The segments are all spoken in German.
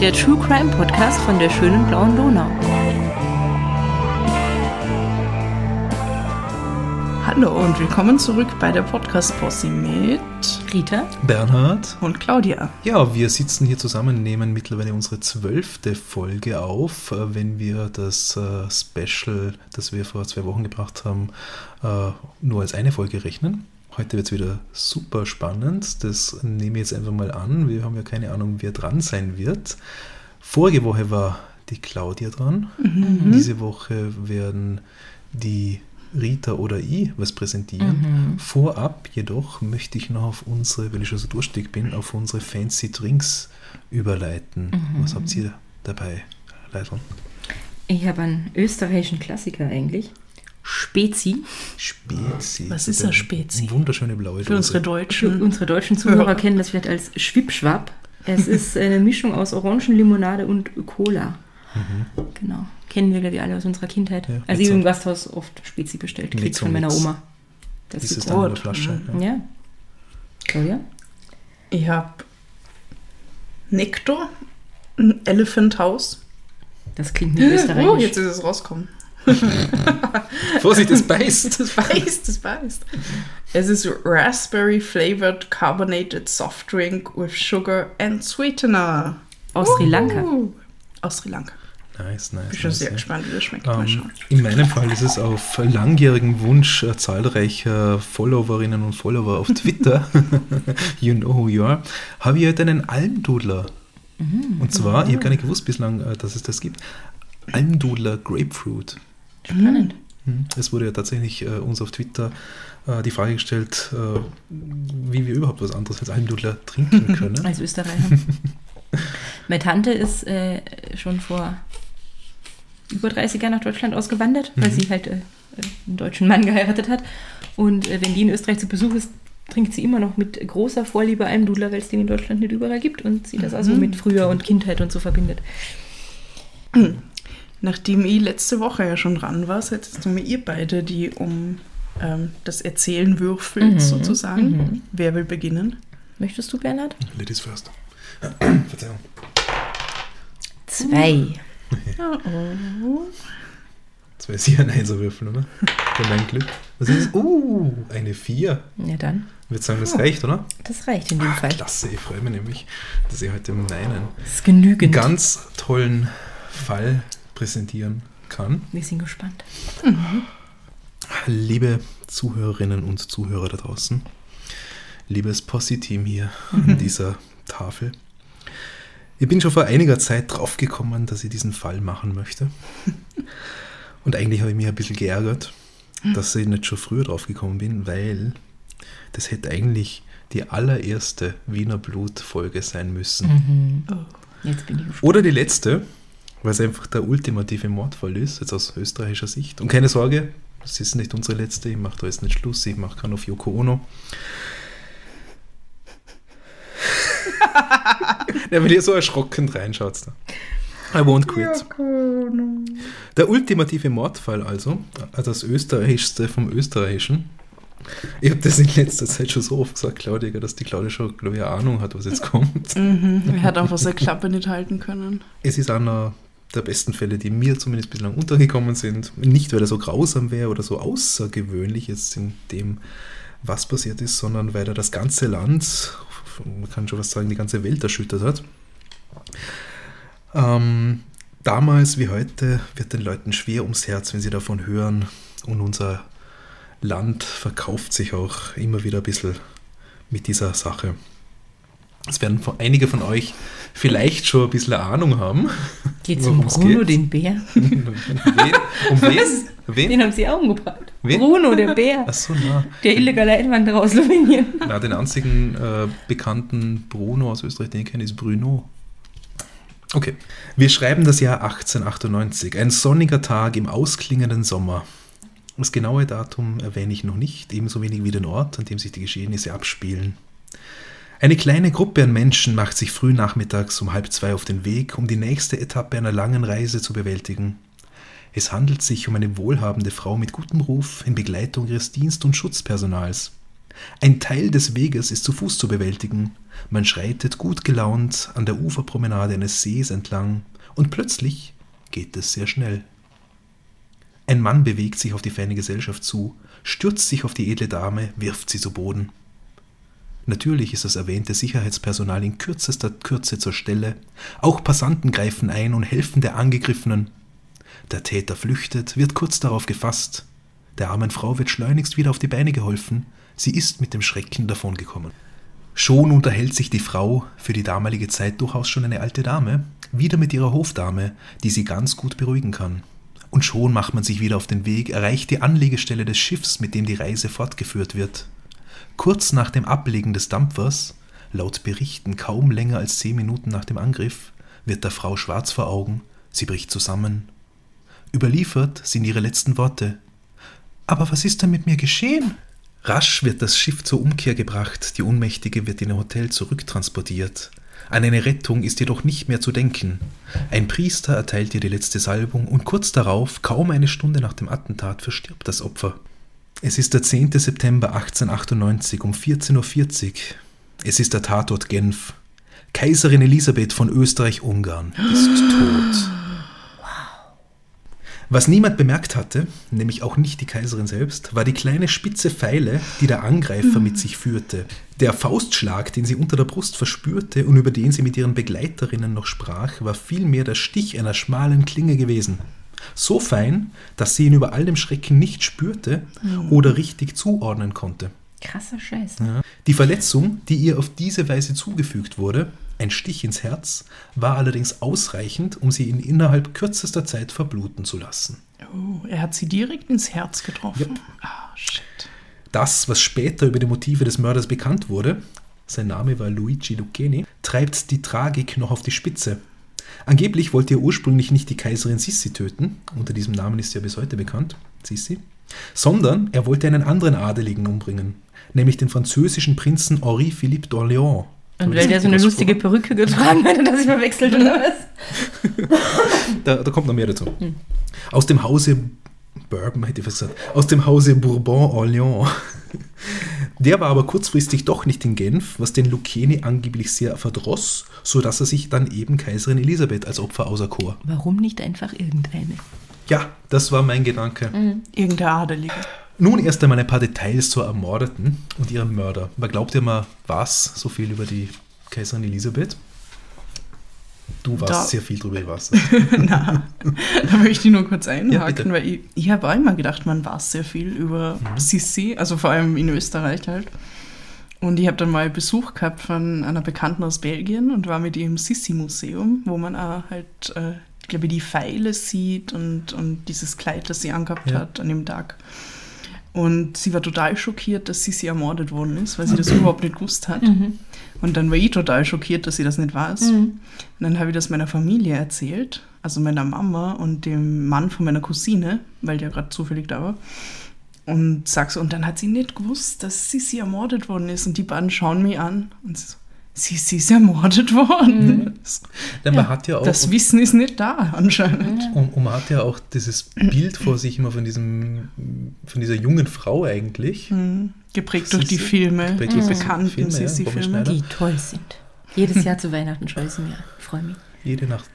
Der True Crime Podcast von der schönen blauen Donau. Hallo und willkommen zurück bei der Podcast Posse mit Rita Bernhard. und Claudia. Ja, wir sitzen hier zusammen, nehmen mittlerweile unsere zwölfte Folge auf, äh, wenn wir das äh, Special, das wir vor zwei Wochen gebracht haben, äh, nur als eine Folge rechnen. Heute wird es wieder super spannend. Das nehme ich jetzt einfach mal an. Wir haben ja keine Ahnung, wer dran sein wird. Vorige Woche war die Claudia dran. Diese Woche werden die Rita oder ich was präsentieren. Vorab jedoch möchte ich noch auf unsere, weil ich schon so durstig bin, auf unsere Fancy Drinks überleiten. Was habt ihr dabei, Leitl? Ich habe einen österreichischen Klassiker eigentlich. Spezi. Spezi. Was ist ein Spezi? Wunderschöne blaue Für unsere Für Deutschen. unsere deutschen Zuhörer Ja. kennen das vielleicht als Schwipschwapp. Es ist eine Mischung aus Orangenlimonade und Cola. Genau. Kennen wir, glaube ich, alle aus unserer Kindheit. Ja, also ich habe im Gasthaus oft Spezi bestellt, so von meiner. Oma. Das Ist es ist dann in der gut. Flasche? Ja. Ja. Claudia? Ich habe Nektar, ein Elephant House. Das klingt nicht Oh, österreichisch. jetzt ist es rausgekommen. Vorsicht, es beißt! Das beißt, das beißt. Es ist Raspberry Flavored Carbonated Soft Drink with Sugar and Sweetener. Aus Sri Lanka. Aus Sri Lanka. Nice, nice. Bin schon nice, sehr ja. gespannt, wie das schmeckt. Mal Ähm, schauen. in meinem Fall ist es auf langjährigen Wunsch äh, zahlreicher Followerinnen und Follower auf Twitter, you know who you are, habe ich heute einen Almdudler. Und zwar, ich habe gar nicht gewusst bislang, äh, dass es das gibt, Almdudler Grapefruit. Spannend. Hm. Es wurde ja tatsächlich äh, uns auf Twitter äh, die Frage gestellt, äh, wie wir überhaupt was anderes als Almdudler trinken können. Als Österreicher. Meine Tante ist äh, schon vor über 30 Jahren nach Deutschland ausgewandert, weil sie halt äh, einen deutschen Mann geheiratet hat. Und äh, wenn die in Österreich zu Besuch ist, trinkt sie immer noch mit großer Vorliebe Almdudler, weil es den in Deutschland nicht überall gibt und sie das also mit früher und Kindheit und so verbindet. Nachdem ich letzte Woche ja schon dran war, seid jetzt nur ihr beide, die um ähm, das Erzählen würfelt, Mhm, sozusagen. Wer will beginnen? Möchtest du, Bernhard? Ladies first. Verzeihung. Zwei. Oh. Das war sicher ein Einserwürfel, oder? Für mein Glück. Was ist es? Uh, eine 4. Ja, dann. Ich würde sagen, das reicht, oder? Das reicht in dem Ah, Fall. klasse, ich freue mich nämlich, dass ich heute meinen Das ist genügend. ganz tollen Fall präsentieren kann. Wir sind gespannt. Liebe Zuhörerinnen und Zuhörer da draußen, liebes Posse-Team hier an dieser Tafel. Ich bin schon vor einiger Zeit draufgekommen, dass ich diesen Fall machen möchte. Und eigentlich habe ich mich ein bisschen geärgert, dass ich nicht schon früher draufgekommen bin, weil das hätte eigentlich die allererste Wiener Blut-Folge sein müssen. Jetzt bin ich gespannt. Oder die letzte, weil es einfach der ultimative Mordfall ist, jetzt aus österreichischer Sicht. Und keine Sorge, es ist nicht unsere letzte, ich mache da jetzt nicht Schluss, ich mache keinen auf Yoko Ono. ja, wenn ihr so erschrocken reinschaut. Da. I won't quit. Der ultimative Mordfall also, also das österreichischste vom österreichischen. Ich habe das in letzter Zeit schon so oft gesagt, Claudia, dass die Claudia schon, glaube ich, eine Ahnung hat, was jetzt kommt. Mhm. Er hat einfach seine Klappe nicht halten können. Es ist einer der besten Fälle, die mir zumindest bislang untergekommen sind. Nicht, weil er so grausam wäre oder so außergewöhnlich jetzt in dem, was passiert ist, sondern weil er das ganze Land, man kann schon was sagen, die ganze Welt erschüttert hat. Ähm, damals wie heute wird den Leuten schwer ums Herz, wenn sie davon hören. Und unser Land verkauft sich auch immer wieder ein bisschen mit dieser Sache. Es werden einige von euch vielleicht schon ein bisschen Ahnung haben. Geht um Worum's Bruno, geht? den Bär? wen? Um wen? Wen? Den haben sie auch umgebracht. Wen? Bruno, der Bär. Achso, na. Der illegale Einwanderer aus Slowenien. na. Den einzigen äh, bekannten Bruno aus Österreich, den ich kenne, ist Bruno. Okay. Wir schreiben das Jahr 1898. Ein sonniger Tag im ausklingenden Sommer. Das genaue Datum erwähne ich noch nicht, ebenso wenig wie den Ort, an dem sich die Geschehnisse abspielen. Eine kleine Gruppe an Menschen macht sich früh nachmittags um halb zwei auf den Weg, um die nächste Etappe einer langen Reise zu bewältigen. Es handelt sich um eine wohlhabende Frau mit gutem Ruf in Begleitung ihres Dienst- und Schutzpersonals. Ein Teil des Weges ist zu Fuß zu bewältigen. Man schreitet gut gelaunt an der Uferpromenade eines Sees entlang und plötzlich geht es sehr schnell. Ein Mann bewegt sich auf die feine Gesellschaft zu, stürzt sich auf die edle Dame, wirft sie zu Boden. Natürlich ist das erwähnte Sicherheitspersonal in kürzester Kürze zur Stelle. Auch Passanten greifen ein und helfen der Angegriffenen. Der Täter flüchtet, wird kurz darauf gefasst. Der armen Frau wird schleunigst wieder auf die Beine geholfen. Sie ist mit dem Schrecken davongekommen. Schon unterhält sich die Frau, für die damalige Zeit durchaus schon eine alte Dame, wieder mit ihrer Hofdame, die sie ganz gut beruhigen kann. Und schon macht man sich wieder auf den Weg, erreicht die Anlegestelle des Schiffs, mit dem die Reise fortgeführt wird. Kurz nach dem Ablegen des Dampfers, laut Berichten kaum länger als zehn Minuten nach dem Angriff, wird der Frau schwarz vor Augen, sie bricht zusammen. Überliefert sind ihre letzten Worte. Aber was ist denn mit mir geschehen? Rasch wird das Schiff zur Umkehr gebracht, die Ohnmächtige wird in ihr Hotel zurücktransportiert. An eine Rettung ist jedoch nicht mehr zu denken. Ein Priester erteilt ihr die letzte Salbung und kurz darauf, kaum eine Stunde nach dem Attentat, verstirbt das Opfer. Es ist der 10. September 1898 um 14.40 Uhr. Es ist der Tatort Genf. Kaiserin Elisabeth von Österreich-Ungarn ist tot. Was niemand bemerkt hatte, nämlich auch nicht die Kaiserin selbst, war die kleine spitze Pfeile, die der Angreifer mit sich führte. Der Faustschlag, den sie unter der Brust verspürte und über den sie mit ihren Begleiterinnen noch sprach, war vielmehr der Stich einer schmalen Klinge gewesen. So fein, dass sie ihn über all dem Schrecken nicht spürte oder richtig zuordnen konnte. Krasser Scheiß. Ja. Die Verletzung, die ihr auf diese Weise zugefügt wurde, ein Stich ins Herz, war allerdings ausreichend, um sie in innerhalb kürzester Zeit verbluten zu lassen. Oh, er hat sie direkt ins Herz getroffen. Yep. Ah, shit. Das, was später über die Motive des Mörders bekannt wurde, sein Name war Luigi Lucchini, treibt die Tragik noch auf die Spitze. Angeblich wollte er ursprünglich nicht die Kaiserin Sissi töten, unter diesem Namen ist sie ja bis heute bekannt, Sissi, sondern er wollte einen anderen Adeligen umbringen, nämlich den französischen Prinzen Henri Philippe d'Orléans. Und weil der so eine lustige Perücke getragen hat, er sich verwechselt, oder was? Da, da kommt noch mehr dazu. Aus dem Hause Bourbon, hätte ich fast gesagt, aus dem Hause Bourbon-Orléans. Der war aber kurzfristig doch nicht in Genf, was den Lucchini angeblich sehr verdross, sodass er sich dann eben Kaiserin Elisabeth als Opfer auserkor. Warum nicht einfach irgendeine? Ja, das war mein Gedanke. Irgendein Adelige. Nun erst einmal ein paar Details zur Ermordeten und ihrem Mörder. Wer glaubt ihr mal, was so viel über die Kaiserin Elisabeth? Du weißt Da- sehr viel drüber, ich weiß. Na, da möchte ich nur kurz Ja, einhaken, bitte. weil ich, ich habe auch immer gedacht, man weiß sehr viel über Sissi, also vor allem in Österreich halt. Und ich habe dann mal Besuch gehabt von einer Bekannten aus Belgien und war mit ihr im Sissi-Museum, wo man auch halt, äh, ich glaube, die Pfeile sieht und, und dieses Kleid, das sie angehabt Ja. hat an dem Tag. Und sie war total schockiert, dass Sissi ermordet worden ist, weil sie das überhaupt nicht gewusst hat. Und dann war ich total schockiert, dass sie das nicht weiß. Und dann habe ich das meiner Familie erzählt, also meiner Mama und dem Mann von meiner Cousine, weil der gerade zufällig da war. Und sag so, und dann hat sie nicht gewusst, dass Sissi ermordet worden ist. Und die beiden schauen mich an und sie so, Sissi ist ermordet worden. Das, Denn man hat ja auch, das Wissen ist nicht da anscheinend. und, und man hat ja auch dieses Bild vor sich immer von diesem, von dieser jungen Frau eigentlich. Mhm. Geprägt durch die Sissi? Filme, Geprägt die durch die bekannten Filme, ja, Sissi-Filme. Schneider. Die toll sind. Jedes Jahr zu Weihnachten schaue ich sie mir. Ich freue mich. Jede Nacht.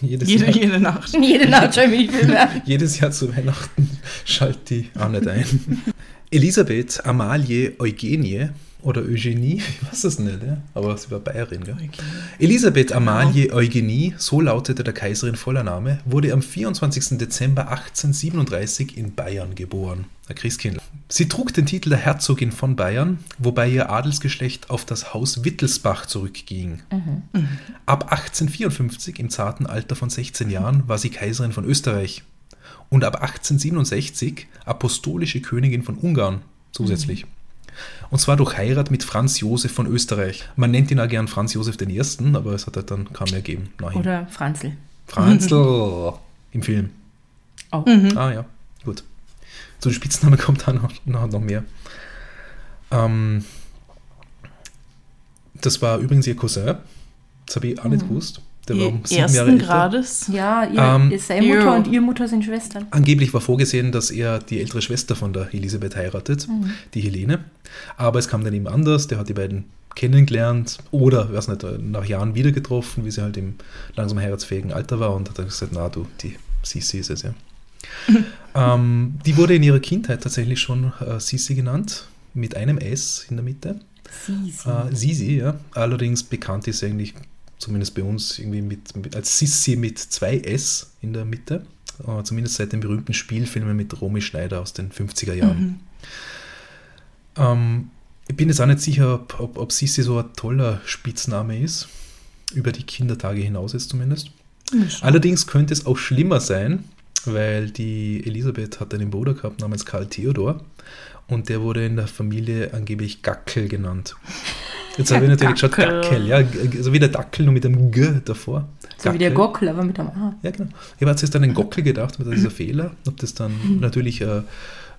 Jedes, Jede, Jahr, jede Nacht. Jede Nacht schaue ich mich Filme an. jedes Jahr zu Weihnachten schaltet die auch nicht ein. Elisabeth Amalie Eugenie oder Eugenie, ich weiß es nicht, ja? aber sie war Bayerin. Gell? Elisabeth Amalie Eugenie, so lautete der Kaiserin voller Name, wurde am 24. Dezember 1837 in Bayern geboren. Ein Christkind. Sie trug den Titel der Herzogin von Bayern, wobei ihr Adelsgeschlecht auf das Haus Wittelsbach zurückging. Ab 1854, im zarten Alter von 16 Jahren, war sie Kaiserin von Österreich. Und ab 1867 apostolische Königin von Ungarn zusätzlich. Und zwar durch Heirat mit Franz Josef von Österreich. Man nennt ihn auch gern Franz Josef I., aber es hat halt dann kaum mehr gegeben. Nachher. Oder Franzl. Franzl im Film. Auch. Ah ja, gut. Zu den Spitznamen kommt dann noch, noch, noch mehr. Ähm, das war übrigens ihr Cousin. Das habe ich auch nicht gewusst. Der war um sieben Jahre Ersten älter. Grades. Ja, ihr, Ähm, seine Mutter Jo. und ihre Mutter sind Schwestern. Angeblich war vorgesehen, dass er die ältere Schwester von der Elisabeth heiratet, die Helene. Aber es kam dann eben anders, der hat die beiden kennengelernt oder, weiß nicht, nach Jahren wieder getroffen, wie sie halt im langsam heiratsfähigen Alter war und hat dann gesagt, na du, die Sisi ist es, ja. ähm, die wurde in ihrer Kindheit tatsächlich schon äh, Sisi genannt, mit einem S in der Mitte. Sisi. Äh, Sisi, ja. Allerdings bekannt ist sie eigentlich, zumindest bei uns, irgendwie mit, mit, als Sissi mit zwei S in der Mitte. Äh, zumindest seit den berühmten Spielfilmen mit Romy Schneider aus den 50er Jahren. Mhm. Ähm, ich bin jetzt auch nicht sicher, ob, ob, ob Sissi so ein toller Spitzname ist. Über die Kindertage hinaus jetzt zumindest. Allerdings könnte es auch schlimmer sein, weil die Elisabeth hat einen Bruder gehabt namens Karl Theodor und der wurde in der Familie angeblich Gackel genannt. Jetzt habe ich natürlich geschaut, Gackel. Gackel, ja, g- so wie der Dackel, nur mit einem G davor. So wie der Gackel. Gockel, aber mit einem A. Ja, genau. Ich habe jetzt an den Gockel gedacht, mit dieser Fehler. Habe das dann natürlich äh,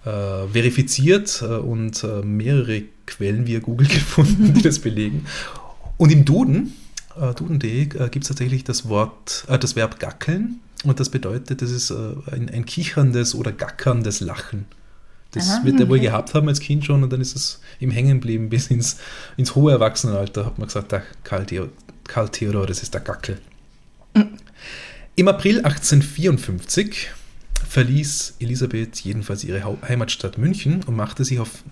äh, verifiziert äh, und äh, mehrere Quellen via Google gefunden, die das belegen. Und im Duden, äh, Duden.de, äh, gibt es tatsächlich das Wort, äh, das Verb gackeln. Und das bedeutet, das ist ein, ein kicherndes oder gackerndes Lachen. Das Aha, wird er wohl okay. gehabt haben als Kind schon und dann ist es ihm hängen geblieben bis ins, ins hohe Erwachsenenalter. Hat man gesagt, der Karl, Theo, Karl Theodor, das ist der Gackel. Im April 1854 verließ Elisabeth jedenfalls ihre Heimatstadt München und machte, sich auf,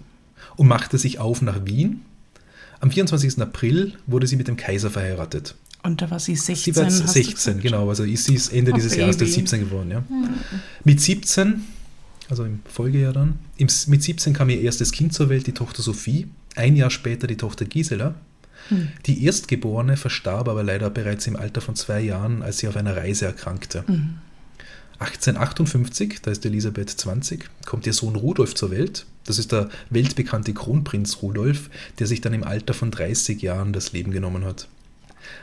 und machte sich auf nach Wien. Am 24. April wurde sie mit dem Kaiser verheiratet. Und da war sie 16. Sie war jetzt hast du 16, gesagt. genau. Also ist sie ist Ende Oh, dieses Jahres der Baby. 17 geworden. Ja. Mit 17, also im Folgejahr dann, im, mit 17 kam ihr erstes Kind zur Welt, die Tochter Sophie. Ein Jahr später die Tochter Gisela. Die Erstgeborene verstarb aber leider bereits im Alter von zwei Jahren, als sie auf einer Reise erkrankte. 1858, da ist Elisabeth 20, kommt ihr Sohn Rudolf zur Welt. Das ist der weltbekannte Kronprinz Rudolf, der sich dann im Alter von 30 Jahren das Leben genommen hat.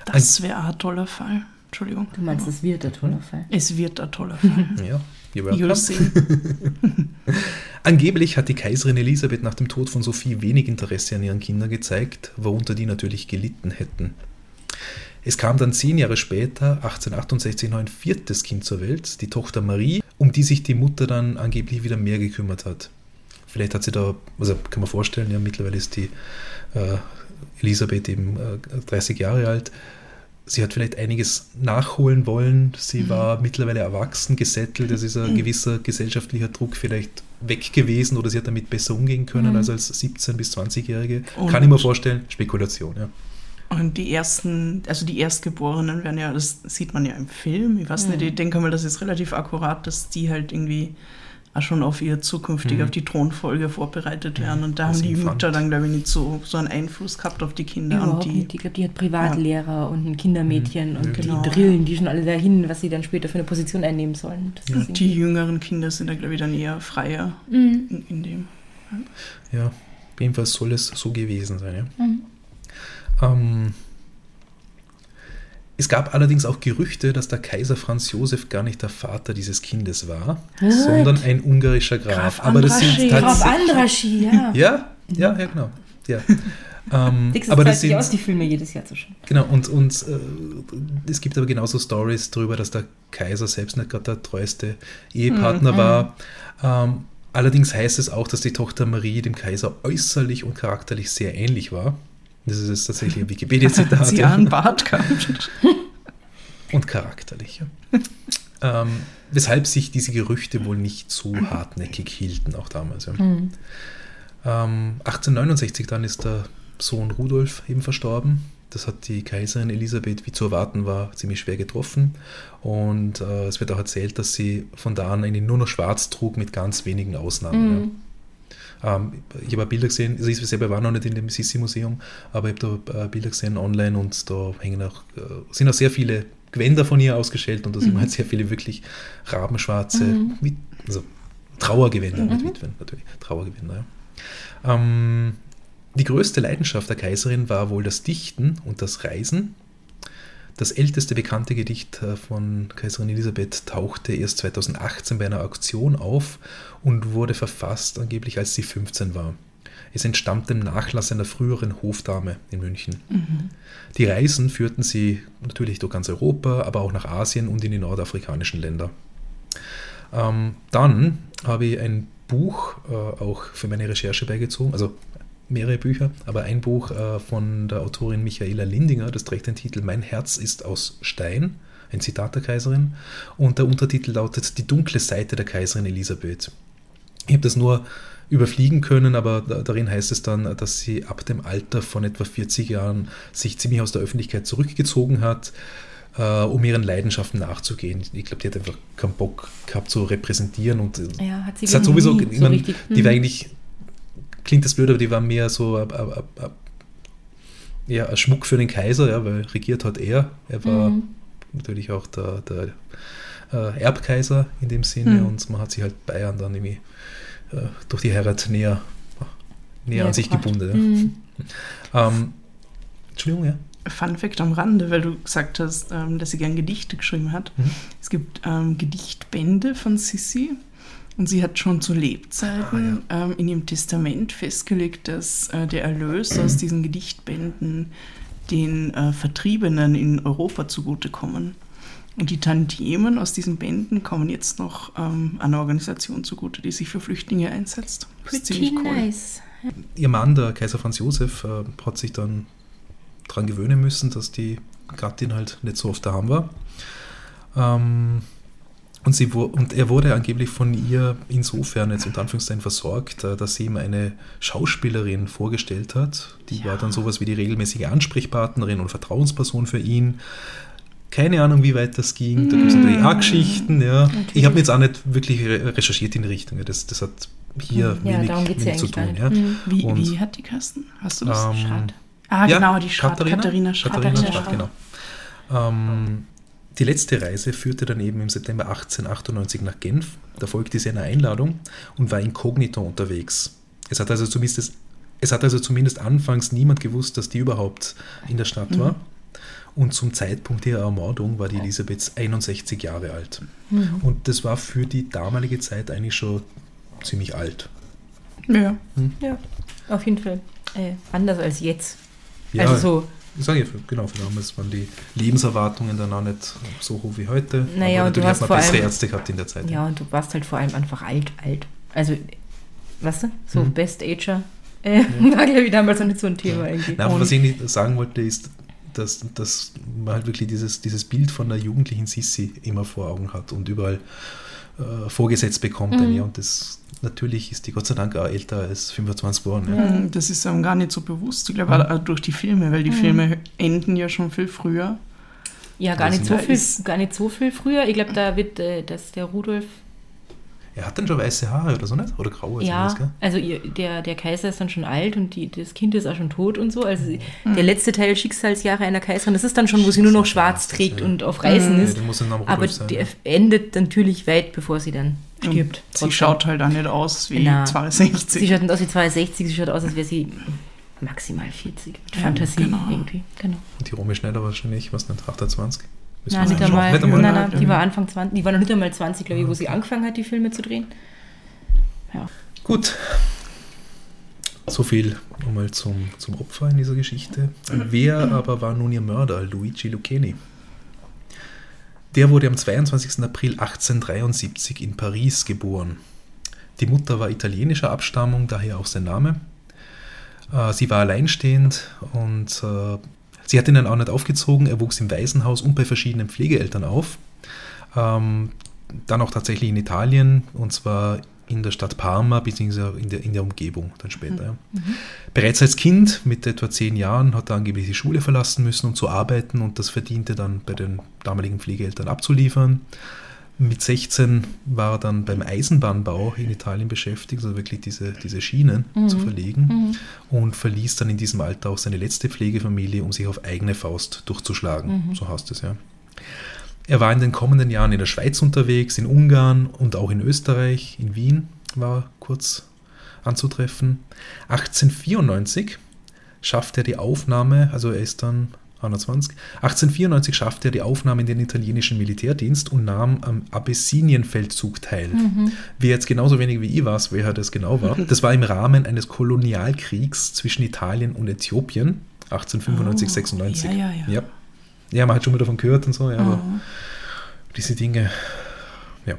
Das wäre ein toller Fall. Entschuldigung. Du meinst, es wird der tolle Fall. Es wird ein toller Fall. Ja, you're welcome. Angeblich hat die Kaiserin Elisabeth nach dem Tod von Sophie wenig Interesse an ihren Kindern gezeigt, worunter die natürlich gelitten hätten. Es kam dann zehn Jahre später, 1868, noch ein viertes Kind zur Welt, die Tochter Marie, um die sich die Mutter dann angeblich wieder mehr gekümmert hat. Vielleicht hat sie da, also kann man vorstellen, ja, mittlerweile ist die äh, Elisabeth eben äh, 30 Jahre alt. Sie hat vielleicht einiges nachholen wollen. Sie war mittlerweile erwachsen, gesettelt. Es ist ein gewisser gesellschaftlicher Druck vielleicht weg gewesen oder sie hat damit besser umgehen können als als 17- bis 20-Jährige. Kann ich mir vorstellen. Spekulation, ja. Und die ersten, also die Erstgeborenen werden ja, das sieht man ja im Film. Ich weiß nicht, Mhm. ich denke mal, das ist relativ akkurat, dass die halt irgendwie auch schon auf ihr zukünftig, Mhm. auf die Thronfolge vorbereitet werden. Und da haben die. Mütter dann, glaube ich, nicht so, so einen Einfluss gehabt auf die Kinder. Überhaupt und die, nicht. Ich glaube, die hat Privatlehrer und ein Kindermädchen und Genau. die drillen die schon alle dahin, was sie dann später für eine Position einnehmen sollen. Und die jüngeren Kinder sind da, glaube ich, dann eher freier Mhm. in, in dem. Ja, jedenfalls soll es so gewesen sein. Ja. Mhm. Ähm, es gab allerdings auch Gerüchte, dass der Kaiser Franz Josef gar nicht der Vater dieses Kindes war, What? sondern ein ungarischer Graf. Graf Aber das sind. Graf. Andraschi, ja. Ja, ja, ja, genau. Ja. Ähm, aber das sind, aus, die Filme jedes Jahr zu schauen. genau, und, und äh, es gibt aber genauso Stories darüber, dass der Kaiser selbst nicht gerade der treueste Ehepartner Mhm. war. Ähm, allerdings heißt es auch, dass die Tochter Marie dem Kaiser äußerlich und charakterlich sehr ähnlich war. Das ist tatsächlich ein Wikipedia-Zitat. sie ja. einen Bart gehabt? Und charakterlich. Ja. ähm, weshalb sich diese Gerüchte wohl nicht so hartnäckig hielten, auch damals. Ja. Mhm. Ähm, 1869 dann ist der Sohn Rudolf eben verstorben. Das hat die Kaiserin Elisabeth, wie zu erwarten war, ziemlich schwer getroffen. Und äh, es wird auch erzählt, dass sie von da an eigentlich nur noch schwarz trug mit ganz wenigen Ausnahmen. Mhm. Ähm, ich habe Bilder gesehen, also ich selber war noch nicht in dem Sissi-Museum, aber ich habe da äh, Bilder gesehen online und da hängen auch, äh, sind auch sehr viele Gewänder von ihr ausgestellt und da sieht man halt sehr viele wirklich rabenschwarze, Mhm. mit, also Trauergewänder, nicht Witwen natürlich, Trauergewänder, ja. Ähm, die größte Leidenschaft der Kaiserin war wohl das Dichten und das Reisen. Das älteste bekannte Gedicht äh, von Kaiserin Elisabeth tauchte erst 2018 bei einer Auktion auf und wurde verfasst angeblich, als sie 15 war. Es entstammt dem Nachlass einer früheren Hofdame in München. Die Reisen führten sie natürlich durch ganz Europa, aber auch nach Asien und in die nordafrikanischen Länder. Ähm, dann habe ich ein Buch äh, auch für meine Recherche beigezogen, also mehrere Bücher, aber ein Buch äh, von der Autorin Michaela Lindinger, das trägt den Titel Mein Herz ist aus Stein, ein Zitat der Kaiserin, und der Untertitel lautet Die dunkle Seite der Kaiserin Elisabeth. Ich habe das nur überfliegen können, aber darin heißt es dann, dass sie ab dem Alter von etwa 40 Jahren sich ziemlich aus der Öffentlichkeit zurückgezogen hat, äh, um ihren Leidenschaften nachzugehen. Ich glaube, die hat einfach keinen Bock gehabt zu repräsentieren und ja, hat sie hat sowieso, so mein, die war hm. eigentlich, klingt das blöd, aber die war mehr so a, a, a, ja, ein Schmuck für den Kaiser, ja, weil regiert hat er. Er war mhm. natürlich auch der, der äh, Erbkaiser in dem Sinne mhm. und man hat sich halt Bayern dann irgendwie äh, durch die Heirat näher, näher an sich gebunden. Ja. Mhm. Ähm, Entschuldigung, ja. Fun Fact am Rande, weil du gesagt hast, ähm, dass sie gern Gedichte geschrieben hat. Mhm. Es gibt ähm, Gedichtbände von Sissi und sie hat schon zu Lebzeiten ah, ja. ähm, in ihrem Testament festgelegt, dass äh, der Erlös aus diesen Gedichtbänden den äh, Vertriebenen in Europa zugutekommen. Und die Tantiemen aus diesen Bänden kommen jetzt noch ähm, einer Organisation zugute, die sich für Flüchtlinge einsetzt. Das ist ziemlich cool. Nice. Ihr Mann, der Kaiser Franz Josef, äh, hat sich dann daran gewöhnen müssen, dass die Gattin halt nicht so oft daheim war. Ähm, und, sie, und er wurde angeblich von ihr insofern jetzt unter Anführungszeichen versorgt, äh, dass sie ihm eine Schauspielerin vorgestellt hat. Die ja. war dann sowas wie die regelmäßige Ansprechpartnerin und Vertrauensperson für ihn. Keine Ahnung, wie weit das ging. Da gibt es natürlich auch Geschichten. Ja. Ich habe mir jetzt auch nicht wirklich recherchiert in die Richtung. Das, das hat hier ja, wenig, wenig zu tun. Ja. Mhm. Wie, wie, hat die Kasten? Hast du das? Ähm, ah, genau, die Schrat. Katharina, Katharina Schrat. Katharina Schrat, genau. Ähm, die letzte Reise führte dann eben im September 1898 nach Genf. Da folgte sie einer Einladung und war inkognito unterwegs. Es hat also zumindest, es hat also zumindest anfangs niemand gewusst, dass die überhaupt in der Stadt mhm. war. Und zum Zeitpunkt ihrer Ermordung war die Elisabeth 61 Jahre alt. Mhm. Und das war für die damalige Zeit eigentlich schon ziemlich alt. Ja, hm? ja auf jeden Fall. Äh, anders als jetzt. Ja, also so. Ich sage ja, genau, für damals waren die Lebenserwartungen dann auch nicht so hoch wie heute. Naja, und du hast vor bessere allem, Ärzte gehabt in der Zeit. Ja, und du warst halt vor allem einfach alt, alt. Also, weißt du, so mhm. Best Ager äh, ja. war, glaube ich, damals noch nicht so ein Thema ja. irgendwie. Nein, was ich nicht sagen wollte, ist, dass, dass man halt wirklich dieses, dieses Bild von der jugendlichen Sissi immer vor Augen hat und überall äh, vorgesetzt bekommt. Mhm. Ja, und das natürlich ist die Gott sei Dank auch älter als 25 geworden. Ja. Mhm, das ist einem gar nicht so bewusst. Ich glaube, mhm. auch durch die Filme, weil die mhm. Filme enden ja schon viel früher. Ja, gar nicht, so viel, gar nicht so viel früher. Ich glaube, da wird äh, dass der Rudolf er hat dann schon weiße Haare oder so nicht? Oder graue? Ja, sowas, also ihr, der, der Kaiser ist dann schon alt und die, das Kind ist auch schon tot und so. Also mhm. der letzte Teil Schicksalsjahre einer Kaiserin, das ist dann schon, wo sie nur noch schwarz trägt ja. und auf Reisen mhm. ist. Ja, Aber sein, der ja. endet natürlich weit, bevor sie dann stirbt. sie schaut halt auch nicht aus wie Na, 62. Sie schaut nicht aus wie 62, sie schaut aus, als wäre sie maximal 40. Mit Fantasie genau. irgendwie. Genau. Und die Romy Schneider wahrscheinlich, was nicht, 28? Nein, nicht einmal, nicht einmal. Nein, nein, die war Anfang 20, die war noch nicht einmal 20, glaube ich, wo sie angefangen hat, die Filme zu drehen. Ja. Gut. So viel einmal zum, zum Opfer in dieser Geschichte. Wer aber war nun ihr Mörder, Luigi Lucchini? Der wurde am 22. April 1873 in Paris geboren. Die Mutter war italienischer Abstammung, daher auch sein Name. Äh, sie war alleinstehend und äh, Sie hat ihn dann auch nicht aufgezogen. Er wuchs im Waisenhaus und bei verschiedenen Pflegeeltern auf. Ähm, dann auch tatsächlich in Italien und zwar in der Stadt Parma bzw. In der, in der Umgebung dann später. Mhm. mhm. Bereits als Kind mit etwa zehn Jahren hat er angeblich die Schule verlassen müssen, um zu arbeiten und das verdiente dann bei den damaligen Pflegeeltern abzuliefern. Mit 16 war er dann beim Eisenbahnbau in Italien beschäftigt, also wirklich diese, diese Schienen mhm. zu verlegen mhm. und verließ dann in diesem Alter auch seine letzte Pflegefamilie, um sich auf eigene Faust durchzuschlagen. Mhm. So heißt es ja. Er war in den kommenden Jahren in der Schweiz unterwegs, in Ungarn und auch in Österreich, in Wien war er kurz anzutreffen. 1894 schaffte er die Aufnahme, also er ist dann 21. 1894 schaffte er die Aufnahme in den italienischen Militärdienst und nahm am Abessinienfeldzug teil. Mhm. Wer jetzt genauso wenig wie ich weiß, wer das genau war, das war im Rahmen eines Kolonialkriegs zwischen Italien und Äthiopien, 1895, oh, 96. Ja, ja, ja. ja. Ja, man hat schon mal davon gehört und so, ja, aber oh. diese Dinge, ja.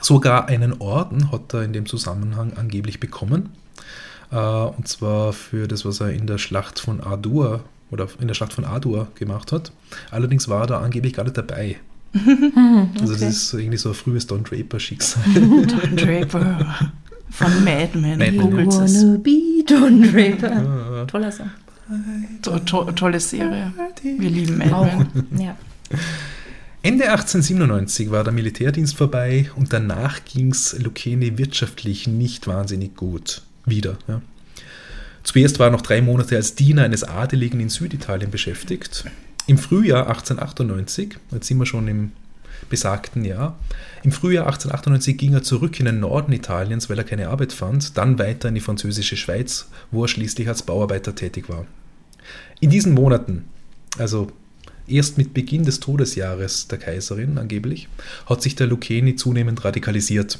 Sogar einen Orden hat er in dem Zusammenhang angeblich bekommen. Äh, und zwar für das, was er in der Schlacht von Adur oder in der Schlacht von Adur gemacht hat. Allerdings war er da angeblich gar nicht dabei. Also das ist irgendwie so ein frühes Don Draper-Schicksal. Don Draper von Mad Men. Mad Men. Wanna be Don Draper. Toller Song. To to tolle Serie. Wir lieben Mad. Men. Ja. Ende 1897 war der Militärdienst vorbei und danach ging es Lucchini wirtschaftlich nicht wahnsinnig gut. Wieder. Ja. Zuerst war er noch drei Monate als Diener eines Adeligen in Süditalien beschäftigt. Im Frühjahr 1898, jetzt sind wir schon im besagten Jahr, im Frühjahr 1898 ging er zurück in den Norden Italiens, weil er keine Arbeit fand, dann weiter in die französische Schweiz, wo er schließlich als Bauarbeiter tätig war. In diesen Monaten, also erst mit Beginn des Todesjahres der Kaiserin angeblich, hat sich der Lucchini zunehmend radikalisiert.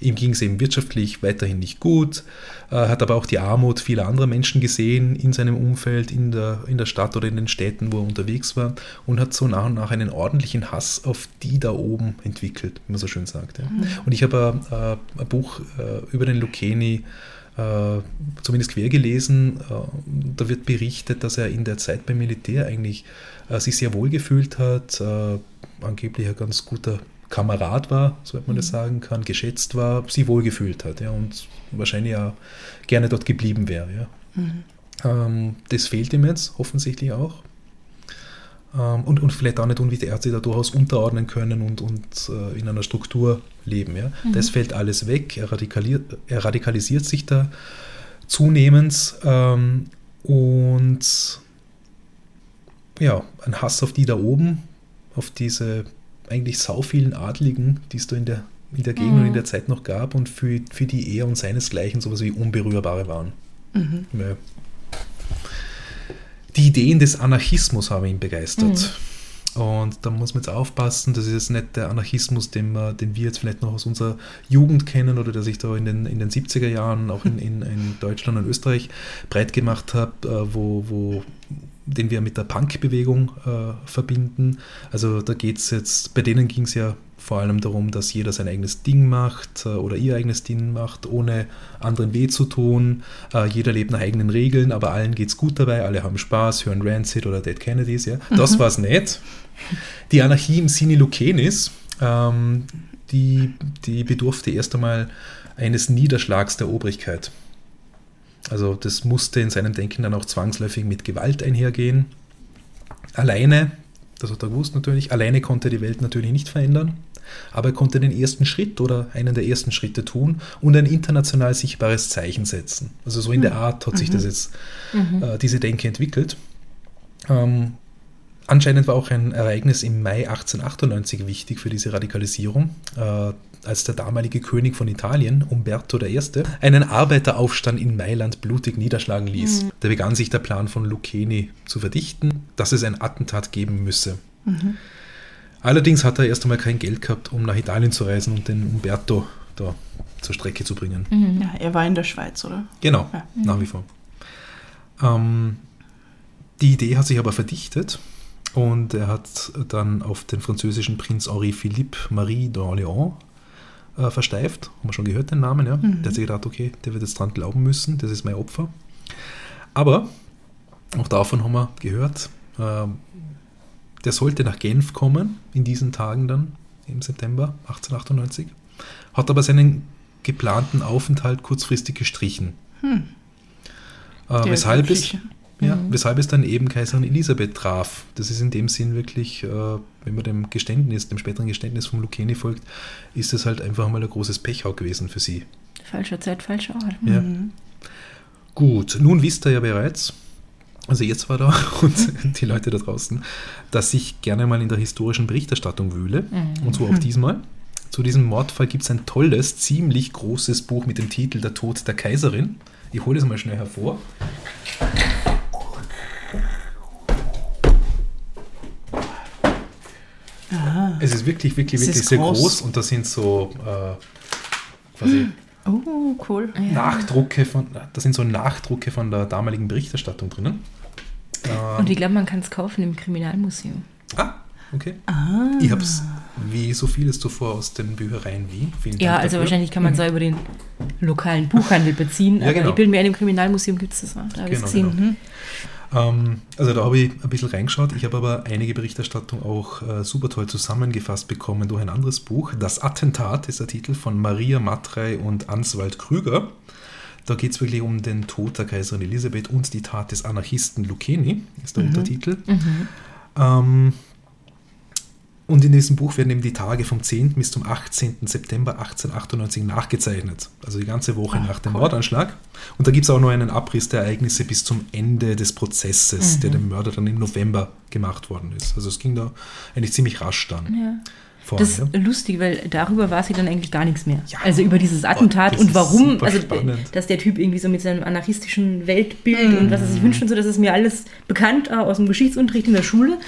Ihm ging es eben wirtschaftlich weiterhin nicht gut, äh, hat aber auch die Armut vieler anderer Menschen gesehen in seinem Umfeld, in der, in der Stadt oder in den Städten, wo er unterwegs war und hat so nach und nach einen ordentlichen Hass auf die da oben entwickelt, wie man so schön sagt. Ja. Und ich habe äh, ein Buch äh, über den Lucchini äh, zumindest quer gelesen. Äh, da wird berichtet, dass er in der Zeit beim Militär eigentlich äh, sich sehr wohl gefühlt hat, angeblich ein ganz guter Kamerad war, soweit man das sagen kann, geschätzt war, sich wohlgefühlt hat ja, und wahrscheinlich auch gerne dort geblieben wäre. Ja. Ähm, das fehlt ihm jetzt offensichtlich auch. Ähm, und, und vielleicht auch nicht unwichtig, hat sich da durchaus unterordnen können und, und äh, in einer Struktur leben. Ja. Das fällt alles weg, er, er radikalisiert sich da zunehmend ähm, und ja, ein Hass auf die da oben, auf diese eigentlich sau vielen Adligen, die es da in der, in der Gegend und in der Zeit noch gab und für, für die er und seinesgleichen sowas wie Unberührbare waren. Ja. Die Ideen des Anarchismus haben ihn begeistert. Und da muss man jetzt aufpassen, das ist jetzt nicht der Anarchismus, den, wir, den wir jetzt vielleicht noch aus unserer Jugend kennen oder der sich da in den, in den 70er Jahren auch in, in, in Deutschland und Österreich breit gemacht hat, äh, wo, wo, den wir mit der Punk-Bewegung äh, verbinden. Also da geht es jetzt, bei denen ging es ja vor allem darum, dass jeder sein eigenes Ding macht äh, oder ihr eigenes Ding macht, ohne anderen weh zu tun. Äh, jeder lebt nach eigenen Regeln, aber allen geht es gut dabei, alle haben Spaß, hören Rancid oder Dead Kennedys. Ja? Das war's nicht. Die Anarchie im Sinne Lucenis, ähm, die, die bedurfte erst einmal eines Niederschlags der Obrigkeit. Also das musste in seinem Denken dann auch zwangsläufig mit Gewalt einhergehen. Alleine, das hat er gewusst natürlich, alleine konnte er die Welt natürlich nicht verändern, aber er konnte den ersten Schritt oder einen der ersten Schritte tun und ein international sichtbares Zeichen setzen. Also so in der Art hat sich das jetzt, äh, diese Denke entwickelt. Ähm, Anscheinend war auch ein Ereignis im Mai 1898 wichtig für diese Radikalisierung, äh, als der damalige König von Italien, Umberto I., einen Arbeiteraufstand in Mailand blutig niederschlagen ließ. Da begann sich der Plan von Lucchini zu verdichten, dass es ein Attentat geben müsse. Allerdings hat er erst einmal kein Geld gehabt, um nach Italien zu reisen und den Umberto da zur Strecke zu bringen. Ja, er war in der Schweiz, oder? Genau, Ja. nach wie vor. Ähm, die Idee hat sich aber verdichtet und er hat dann auf den französischen Prinz Henri Philippe Marie d'Orléans äh, versteift. Haben wir schon gehört, den Namen, ja? Der hat sich gedacht, okay, der wird jetzt dran glauben müssen, das ist mein Opfer. Aber, auch davon haben wir gehört, ähm, der sollte nach Genf kommen, in diesen Tagen dann, im September 1898, hat aber seinen geplanten Aufenthalt kurzfristig gestrichen. Äh, Der weshalb, es, ja, weshalb es dann eben Kaiserin Elisabeth traf. Das ist in dem Sinn wirklich, äh, wenn man dem Geständnis, dem späteren Geständnis vom Lucchini folgt, ist es halt einfach mal ein großes Pech auch gewesen für sie. Falscher Zeit, falscher Ort. Ja. Gut, nun wisst ihr ja bereits, also jetzt war da und die Leute da draußen, dass ich gerne mal in der historischen Berichterstattung wühle. Und so auch diesmal. Zu diesem Mordfall gibt es ein tolles, ziemlich großes Buch mit dem Titel Der Tod der Kaiserin. Ich hole es mal schnell hervor. Es ist wirklich, wirklich, Es wirklich sehr groß. groß und da sind so äh, quasi Oh, cool. Nachdrucke von, da sind so Nachdrucke von der damaligen Berichterstattung drinnen. Und ich glaube, man kann es kaufen im Kriminalmuseum. Ah, okay. Ah. Ich habe es wie so vieles zuvor aus den Büchereien Wien. Vielen Ja, Dank also dafür. wahrscheinlich kann man es auch über den lokalen Buchhandel beziehen. Ja, aber genau. ich bilde mir ein, im Kriminalmuseum gibt es das auch. Da habe ich es Genau, gesehen. genau. Ähm, also da habe ich ein bisschen reingeschaut. Ich habe aber einige Berichterstattung auch äh, super toll zusammengefasst bekommen durch ein anderes Buch. Das Attentat ist der Titel von Maria Matrei und Answald Krüger. Da geht es wirklich um den Tod der Kaiserin Elisabeth und die Tat des Anarchisten Lucchini, ist der Untertitel. Ähm, und in diesem Buch werden eben die Tage vom 10. bis zum 18. September 1898 nachgezeichnet. Also die ganze Woche Ah, nach dem cool. Mordanschlag. Und da gibt es auch noch einen Abriss der Ereignisse bis zum Ende des Prozesses, der dem Mörder dann im November gemacht worden ist. Also es ging da eigentlich ziemlich rasch dann. Ja. voran, Das ja. ist lustig, weil darüber war sie dann eigentlich gar nichts mehr. Ja. Also über dieses Attentat das und warum, also spannend. dass der Typ irgendwie so mit seinem anarchistischen Weltbild und was er sich wünscht und so, das ist mir alles bekannt äh, aus dem Geschichtsunterricht in der Schule.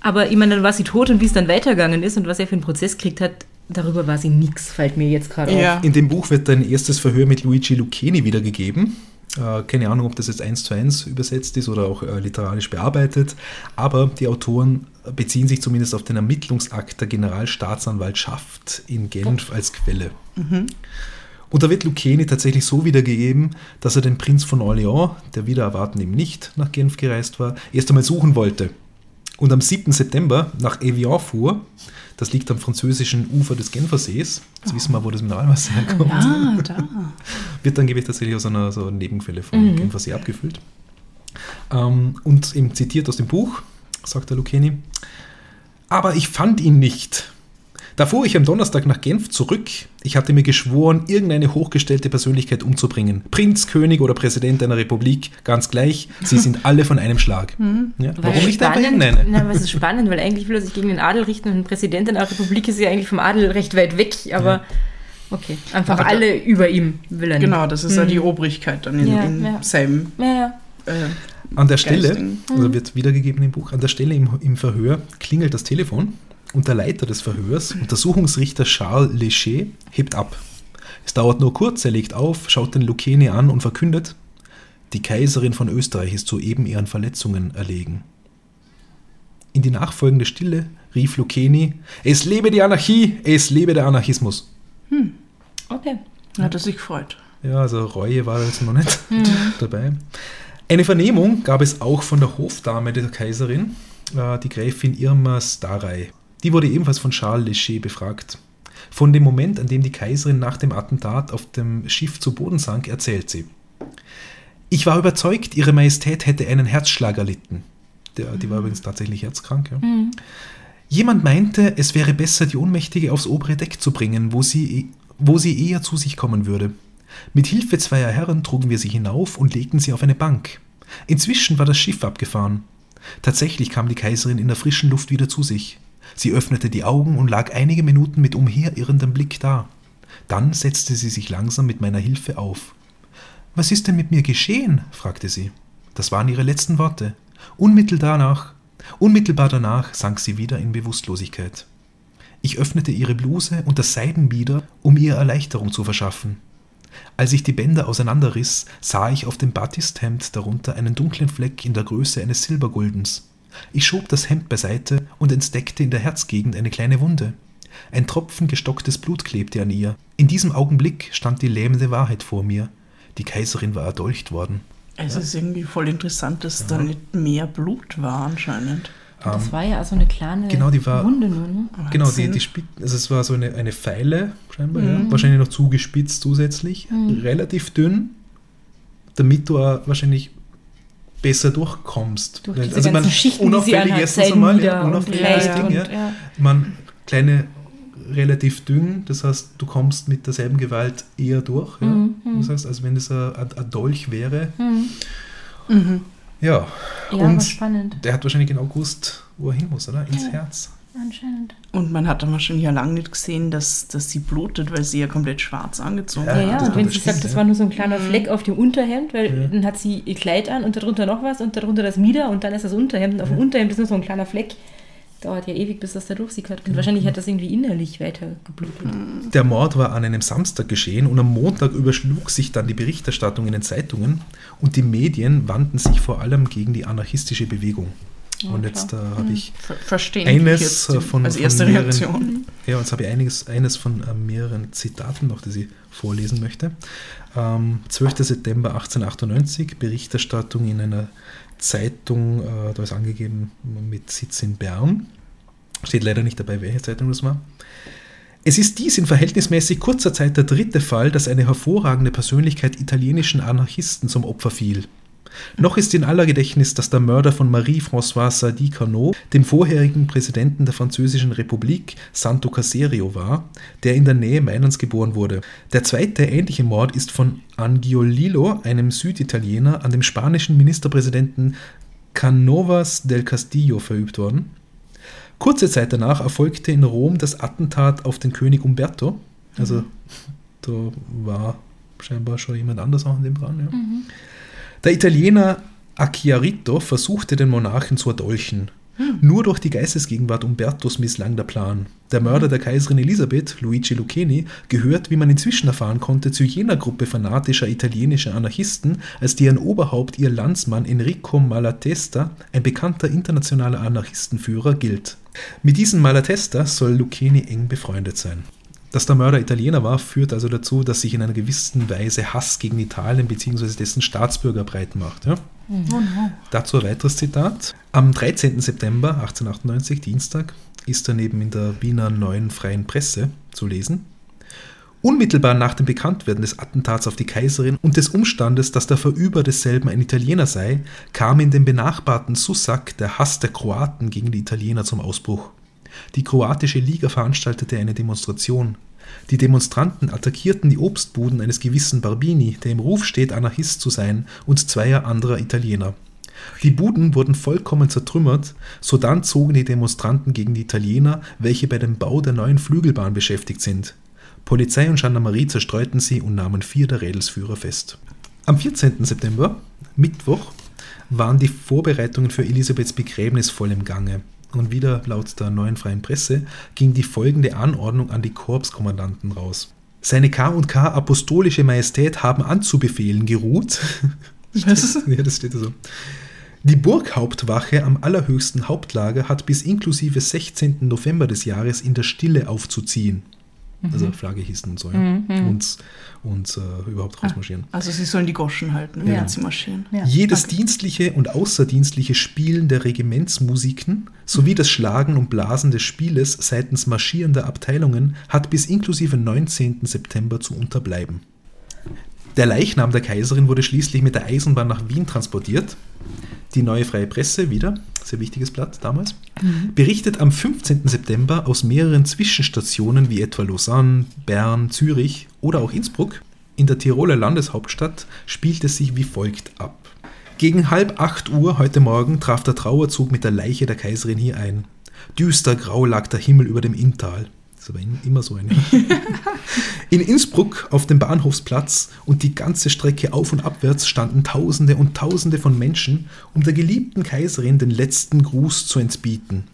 Aber ich meine, dann war sie tot und wie es dann weitergegangen ist und was er für einen Prozess gekriegt hat, darüber war sie nichts, fällt mir jetzt gerade Ja. auf. In dem Buch wird ein erstes Verhör mit Luigi Lucchini wiedergegeben. Äh, keine Ahnung, ob das jetzt eins zu eins übersetzt ist oder auch äh, literarisch bearbeitet. Aber die Autoren beziehen sich zumindest auf den Ermittlungsakt der Generalstaatsanwaltschaft in Genf als Quelle. Und da wird Lucchini tatsächlich so wiedergegeben, dass er den Prinz von Orléans, der wieder erwarten eben nicht nach Genf gereist war, erst einmal suchen wollte. Und am 7. September nach Evian fuhr, das liegt am französischen Ufer des Genfersees, jetzt wissen wir, wo das Mineralwasser herkommt, Ah, da. wird dann gebe ich tatsächlich aus einer so Nebenquelle vom Genfersee abgefüllt. Ähm, und eben zitiert aus dem Buch, sagt der Lucchini, aber ich fand ihn nicht. Da fuhr ich am Donnerstag nach Genf zurück. Ich hatte mir geschworen, irgendeine hochgestellte Persönlichkeit umzubringen. Prinz, König oder Präsident einer Republik, ganz gleich. Sie sind alle von einem Schlag. Ja, warum nicht einfach spannend, irgendeine? na, was ist spannend, weil eigentlich will er sich gegen den Adel richten und ein Präsident einer Republik ist ja eigentlich vom Adel recht weit weg, aber okay, einfach Aber- alle über ihm will er nicht. Genau, das ist ja die Obrigkeit dann in, Ja, in ja. seinem Ja, ja. äh, An der Stelle, also wird wiedergegeben im Buch, an der Stelle im, im Verhör klingelt das Telefon und der Leiter des Verhörs, Untersuchungsrichter Charles Léger, hebt ab. Es dauert nur kurz, er legt auf, schaut den Lucchini an und verkündet, die Kaiserin von Österreich ist soeben ihren Verletzungen erlegen. In die nachfolgende Stille rief Lucchini, es lebe die Anarchie, es lebe der Anarchismus. Okay. hat er sich gefreut. Ja, also Reue war jetzt noch nicht dabei. Eine Vernehmung gab es auch von der Hofdame der Kaiserin, äh, die Gräfin Irma Starey. Die wurde ebenfalls von Charles Léger befragt. Von dem Moment, an dem die Kaiserin nach dem Attentat auf dem Schiff zu Boden sank, erzählt sie. Ich war überzeugt, Ihre Majestät hätte einen Herzschlag erlitten. Der, die war übrigens tatsächlich herzkrank. Ja. Jemand meinte, es wäre besser, die Ohnmächtige aufs obere Deck zu bringen, wo sie, wo sie eher zu sich kommen würde. Mit Hilfe zweier Herren trugen wir sie hinauf und legten sie auf eine Bank. Inzwischen war das Schiff abgefahren. Tatsächlich kam die Kaiserin in der frischen Luft wieder zu sich. Sie öffnete die Augen und lag einige Minuten mit umherirrendem Blick da. Dann setzte sie sich langsam mit meiner Hilfe auf. Was ist denn mit mir geschehen? fragte sie. Das waren ihre letzten Worte. Unmittelbar danach, unmittelbar danach sank sie wieder in Bewusstlosigkeit. Ich öffnete ihre Bluse und das Seidenbieder, um ihr Erleichterung zu verschaffen. Als ich die Bänder auseinanderriss, sah ich auf dem Batisthemd darunter einen dunklen Fleck in der Größe eines Silberguldens. Ich schob das Hemd beiseite und entdeckte in der Herzgegend eine kleine Wunde. Ein Tropfen gestocktes Blut klebte an ihr. In diesem Augenblick stand die lähmende Wahrheit vor mir. Die Kaiserin war erdolcht worden. Es ist irgendwie voll interessant, dass da nicht mehr Blut war anscheinend. Das war ja so eine kleine genau, die war- Wunde nur, ne? Genau, die, die Spit also es war so eine, eine Pfeile, scheinbar, ja. wahrscheinlich noch zugespitzt zusätzlich, relativ dünn, damit du auch wahrscheinlich besser durchkommst. Durch diese also man, Schichten, unauffällig erstens einmal, ja, unauffälliges Kleid Ding, und- ja. ja. Man, kleine, relativ dünn, das heißt, du kommst mit derselben Gewalt eher durch. Ja. Mhm, Das heißt, als wenn es ein, ein Dolch wäre. Mhm. Ja, Ja, und der hat wahrscheinlich genau gewusst, wo er hin muss, oder? Ins Ja. Herz. Anscheinend. Und man hat dann wahrscheinlich ja lange nicht gesehen, dass, dass sie blutet, weil sie ja komplett schwarz angezogen Ja, Ja, hat. ja, das und wenn sie sagt, das ja. war nur so ein kleiner Fleck auf dem Unterhemd, weil Ja. dann hat sie ihr Kleid an und darunter noch was und darunter das Mieder und dann ist das Unterhemd und auf dem Unterhemd ist nur so ein kleiner Fleck. Dauert ja ewig, bis das da durchsickert. Und wahrscheinlich hat das irgendwie innerlich weiter geblutet. Der Mord war an einem Samstag geschehen und am Montag überschlug sich dann die Berichterstattung in den Zeitungen und die Medien wandten sich vor allem gegen die anarchistische Bewegung. Ja, und jetzt äh, habe ich Verstehen eines von, von als erste mehreren, Reaktion. Ja, jetzt habe ich einiges, eines von äh, mehreren Zitaten noch, das ich vorlesen möchte. Ähm, 12. September 1898, Berichterstattung in einer Zeitung, äh, da ist angegeben mit Sitz in Bern. Steht leider nicht dabei, welche Zeitung das war. Es ist dies in verhältnismäßig kurzer Zeit der dritte Fall, dass eine hervorragende Persönlichkeit italienischen Anarchisten zum Opfer fiel. Noch ist in aller Gedächtnis, dass der Mörder von Marie-Françoise Sadi-Carnot, dem vorherigen Präsidenten der Französischen Republik, Santo Caserio war, der in der Nähe Mailands geboren wurde. Der zweite ähnliche Mord ist von Angiolillo, einem Süditaliener, an dem spanischen Ministerpräsidenten Canovas del Castillo verübt worden. Kurze Zeit danach erfolgte in Rom das Attentat auf den König Umberto. Also da war scheinbar schon jemand anders auch in dem dran. Ja. Mhm. Der Italiener Acchiarito versuchte den Monarchen zu erdolchen. Hm. Nur durch die Geistesgegenwart Umbertos misslang der Plan. Der Mörder der Kaiserin Elisabeth, Luigi Lucchini, gehört, wie man inzwischen erfahren konnte, zu jener Gruppe fanatischer italienischer Anarchisten, als deren Oberhaupt ihr Landsmann Enrico Malatesta, ein bekannter internationaler Anarchistenführer, gilt. Mit diesem Malatesta soll Lucchini eng befreundet sein. Dass der Mörder Italiener war, führt also dazu, dass sich in einer gewissen Weise Hass gegen Italien bzw. dessen Staatsbürger breit macht. Ja? Mhm. Dazu ein weiteres Zitat. Am 13. September 1898, Dienstag, ist daneben in der Wiener Neuen Freien Presse zu lesen. Unmittelbar nach dem Bekanntwerden des Attentats auf die Kaiserin und des Umstandes, dass der Verüber desselben ein Italiener sei, kam in dem benachbarten Sussak der Hass der Kroaten gegen die Italiener zum Ausbruch. Die kroatische Liga veranstaltete eine Demonstration. Die Demonstranten attackierten die Obstbuden eines gewissen Barbini, der im Ruf steht, Anarchist zu sein, und zweier anderer Italiener. Die Buden wurden vollkommen zertrümmert, sodann zogen die Demonstranten gegen die Italiener, welche bei dem Bau der neuen Flügelbahn beschäftigt sind. Polizei und Gendarmerie zerstreuten sie und nahmen vier der Rädelsführer fest. Am 14. September, Mittwoch, waren die Vorbereitungen für Elisabeths Begräbnis voll im Gange. Und wieder laut der neuen freien Presse ging die folgende Anordnung an die Korpskommandanten raus. Seine K&K Apostolische Majestät haben anzubefehlen geruht. Was? ja, das steht so. Die Burghauptwache am allerhöchsten Hauptlager hat bis inklusive 16. November des Jahres in der Stille aufzuziehen. Mhm. Also Flagge hießen und so, ja. Mhm. Und, und äh, überhaupt rausmarschieren. Also sie sollen die Goschen halten, während ja. sie marschieren. Ja. Jedes okay. dienstliche und außerdienstliche Spielen der Regimentsmusiken sowie das Schlagen und Blasen des Spieles seitens marschierender Abteilungen hat bis inklusive 19. September zu unterbleiben. Der Leichnam der Kaiserin wurde schließlich mit der Eisenbahn nach Wien transportiert. Die Neue Freie Presse wieder, sehr wichtiges Blatt damals, mhm. berichtet am 15. September aus mehreren Zwischenstationen wie etwa Lausanne, Bern, Zürich oder auch Innsbruck. In der Tiroler Landeshauptstadt spielt es sich wie folgt ab. Gegen halb acht Uhr heute Morgen traf der Trauerzug mit der Leiche der Kaiserin hier ein. Düster grau lag der Himmel über dem Inntal ist aber immer so eine. In Innsbruck auf dem Bahnhofsplatz und die ganze Strecke auf und abwärts standen Tausende und Tausende von Menschen, um der geliebten Kaiserin den letzten Gruß zu entbieten.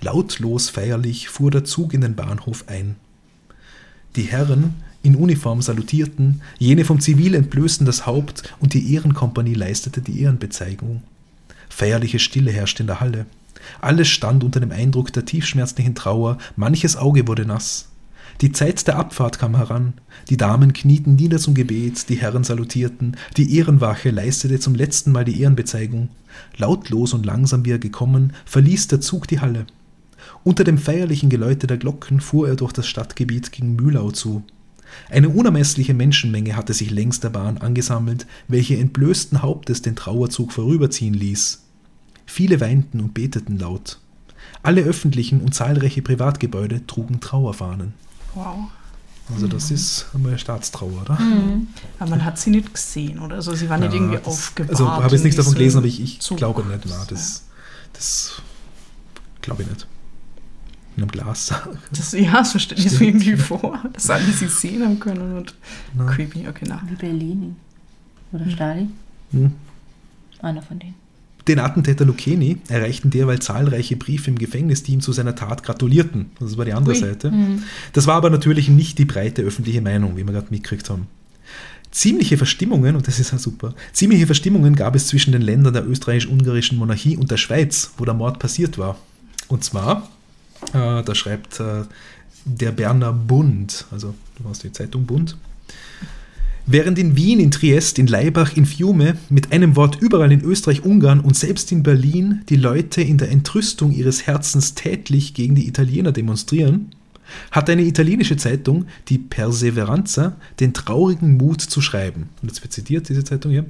Lautlos feierlich fuhr der Zug in den Bahnhof ein. Die Herren in Uniform salutierten, jene vom Zivil entblößten das Haupt und die Ehrenkompanie leistete die Ehrenbezeigung. Feierliche Stille herrschte in der Halle. Alles stand unter dem Eindruck der tiefschmerzlichen Trauer, manches Auge wurde nass. Die Zeit der Abfahrt kam heran, die Damen knieten nieder zum Gebet, die Herren salutierten, die Ehrenwache leistete zum letzten Mal die Ehrenbezeigung. Lautlos und langsam wie er gekommen, verließ der Zug die Halle. Unter dem feierlichen Geläute der Glocken fuhr er durch das Stadtgebiet gegen Mühlau zu. Eine unermessliche Menschenmenge hatte sich längs der Bahn angesammelt, welche entblößten Hauptes den Trauerzug vorüberziehen ließ. Viele weinten und beteten laut. Alle öffentlichen und zahlreiche Privatgebäude trugen Trauerfahnen. Wow. Also das mhm. ist einmal Staatstrauer, oder? Mhm. Aber man hat sie nicht gesehen, oder? Also sie waren ja, nicht irgendwie das, aufgebahrt. Also habe jetzt nichts davon gelesen, aber ich, ich glaube nicht. Na, das das glaube ich nicht. In einem Glas. Das, ja, so stelle ich es mir irgendwie vor, dass alle sie sehen haben können und na. creepy. Okay, na. Wie Berlin oder hm. Stalin. Hm. Einer von denen. Den Attentäter Lucchini erreichten derweil zahlreiche Briefe im Gefängnis, die ihm zu seiner Tat gratulierten. Das war die andere Ui. Seite. Mhm. Das war aber natürlich nicht die breite öffentliche Meinung, wie wir gerade mitgekriegt haben. Ziemliche Verstimmungen, und das ist ja super, ziemliche Verstimmungen gab es zwischen den Ländern der österreichisch-ungarischen Monarchie und der Schweiz, wo der Mord passiert war. Und zwar, äh, da schreibt äh, der Berner Bund, also du hast die Zeitung Bund, Während in Wien, in Triest, in Laibach, in Fiume, mit einem Wort überall in Österreich, Ungarn und selbst in Berlin die Leute in der Entrüstung ihres Herzens tätlich gegen die Italiener demonstrieren, hat eine italienische Zeitung, die Perseveranza, den traurigen Mut zu schreiben. Und jetzt wird zitiert diese Zeitung hier.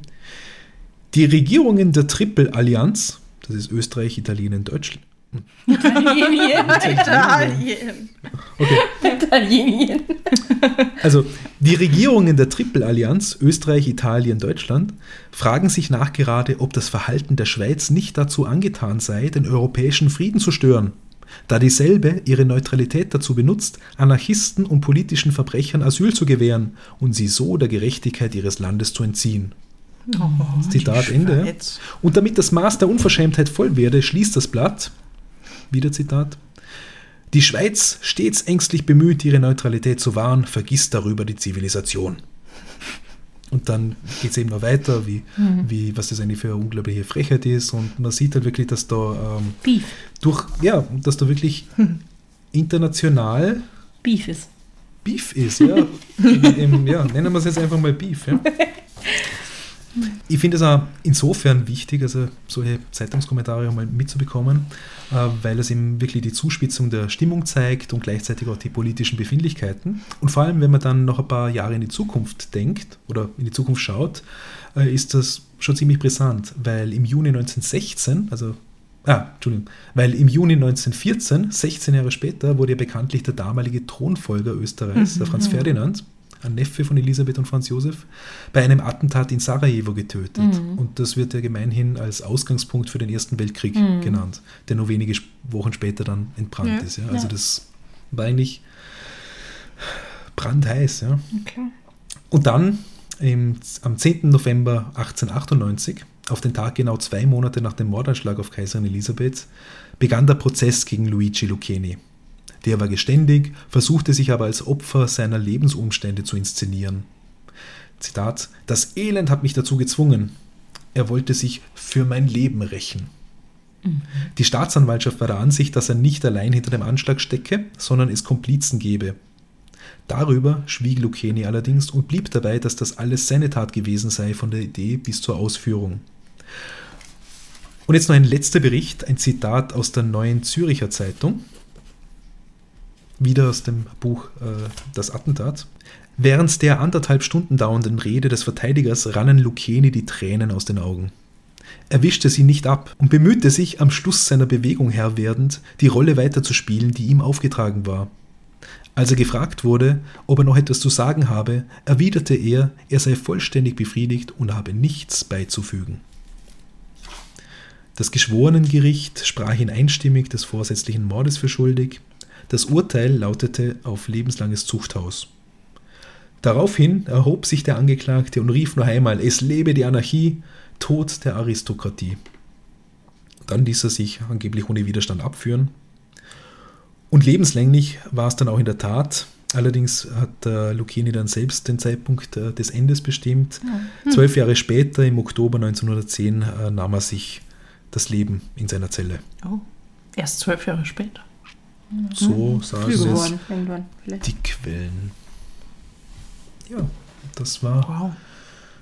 Die Regierungen der Triple-Allianz, das ist Österreich, Italien, Deutschland, Italien. Italien. Okay. Italien. Also die Regierungen der Tripelallianz Österreich, Italien, Deutschland fragen sich nachgerade, ob das Verhalten der Schweiz nicht dazu angetan sei, den europäischen Frieden zu stören, da dieselbe ihre Neutralität dazu benutzt, Anarchisten und politischen Verbrechern Asyl zu gewähren und sie so der Gerechtigkeit ihres Landes zu entziehen. Oh, Zitat die Ende. Schweiz. Und damit das Maß der Unverschämtheit voll werde, schließt das Blatt, wieder Zitat, die Schweiz, stets ängstlich bemüht, ihre Neutralität zu wahren, vergisst darüber die Zivilisation. Und dann geht es eben noch weiter, wie, wie, was das eigentlich für eine unglaubliche Frechheit ist. Und man sieht halt wirklich, dass da ähm, Beef. durch, ja, dass da wirklich international Beef ist. Beef ist, ja. Im, ja nennen wir es jetzt einfach mal Beef. Ja. Ich finde es auch insofern wichtig, also solche Zeitungskommentare mal mitzubekommen, äh, weil es eben wirklich die Zuspitzung der Stimmung zeigt und gleichzeitig auch die politischen Befindlichkeiten. Und vor allem, wenn man dann noch ein paar Jahre in die Zukunft denkt oder in die Zukunft schaut, äh, ist das schon ziemlich brisant, weil im Juni 1916, also Ah, Entschuldigung. Weil im Juni 1914, 16 Jahre später, wurde ja bekanntlich der damalige Thronfolger Österreichs, der Franz Ferdinand, ein Neffe von Elisabeth und Franz Josef, bei einem Attentat in Sarajevo getötet. Und das wird ja gemeinhin als Ausgangspunkt für den Ersten Weltkrieg genannt, der nur wenige Wochen später dann entbrannt Ja, ist. Ja. Also ja. das war eigentlich brandheiß. Ja. Okay. Und dann im, am 10. November 1898, auf den Tag genau zwei Monate nach dem Mordanschlag auf Kaiserin Elisabeth, begann der Prozess gegen Luigi Lucchini. Der war geständig, versuchte sich aber als Opfer seiner Lebensumstände zu inszenieren. Zitat: Das Elend hat mich dazu gezwungen. Er wollte sich für mein Leben rächen. Die Staatsanwaltschaft war der Ansicht, dass er nicht allein hinter dem Anschlag stecke, sondern es Komplizen gebe. Darüber schwieg Lucchini allerdings und blieb dabei, dass das alles seine Tat gewesen sei, von der Idee bis zur Ausführung. Und jetzt noch ein letzter Bericht, ein Zitat aus der Neuen Züricher Zeitung, wieder aus dem Buch äh, Das Attentat. Während der anderthalb Stunden dauernden Rede des Verteidigers rannen Lucchini die Tränen aus den Augen. Er wischte sie nicht ab und bemühte sich, am Schluss seiner Bewegung Herr werdend, die Rolle weiterzuspielen, die ihm aufgetragen war. Als er gefragt wurde, ob er noch etwas zu sagen habe, erwiderte er, er sei vollständig befriedigt und habe nichts beizufügen. Das Geschworenengericht sprach ihn einstimmig des vorsätzlichen Mordes für schuldig. Das Urteil lautete auf lebenslanges Zuchthaus. Daraufhin erhob sich der Angeklagte und rief noch einmal: Es lebe die Anarchie, Tod der Aristokratie. Dann ließ er sich angeblich ohne Widerstand abführen. Und lebenslänglich war es dann auch in der Tat. Allerdings hat äh, Lucchini dann selbst den Zeitpunkt äh, des Endes bestimmt. Zwölf Jahre später, im Oktober 1910, äh, nahm er sich das Leben in seiner Zelle. Oh, erst zwölf Jahre später. So sagen Früh es irgendwann vielleicht. die Quellen. Ja, das war Wow.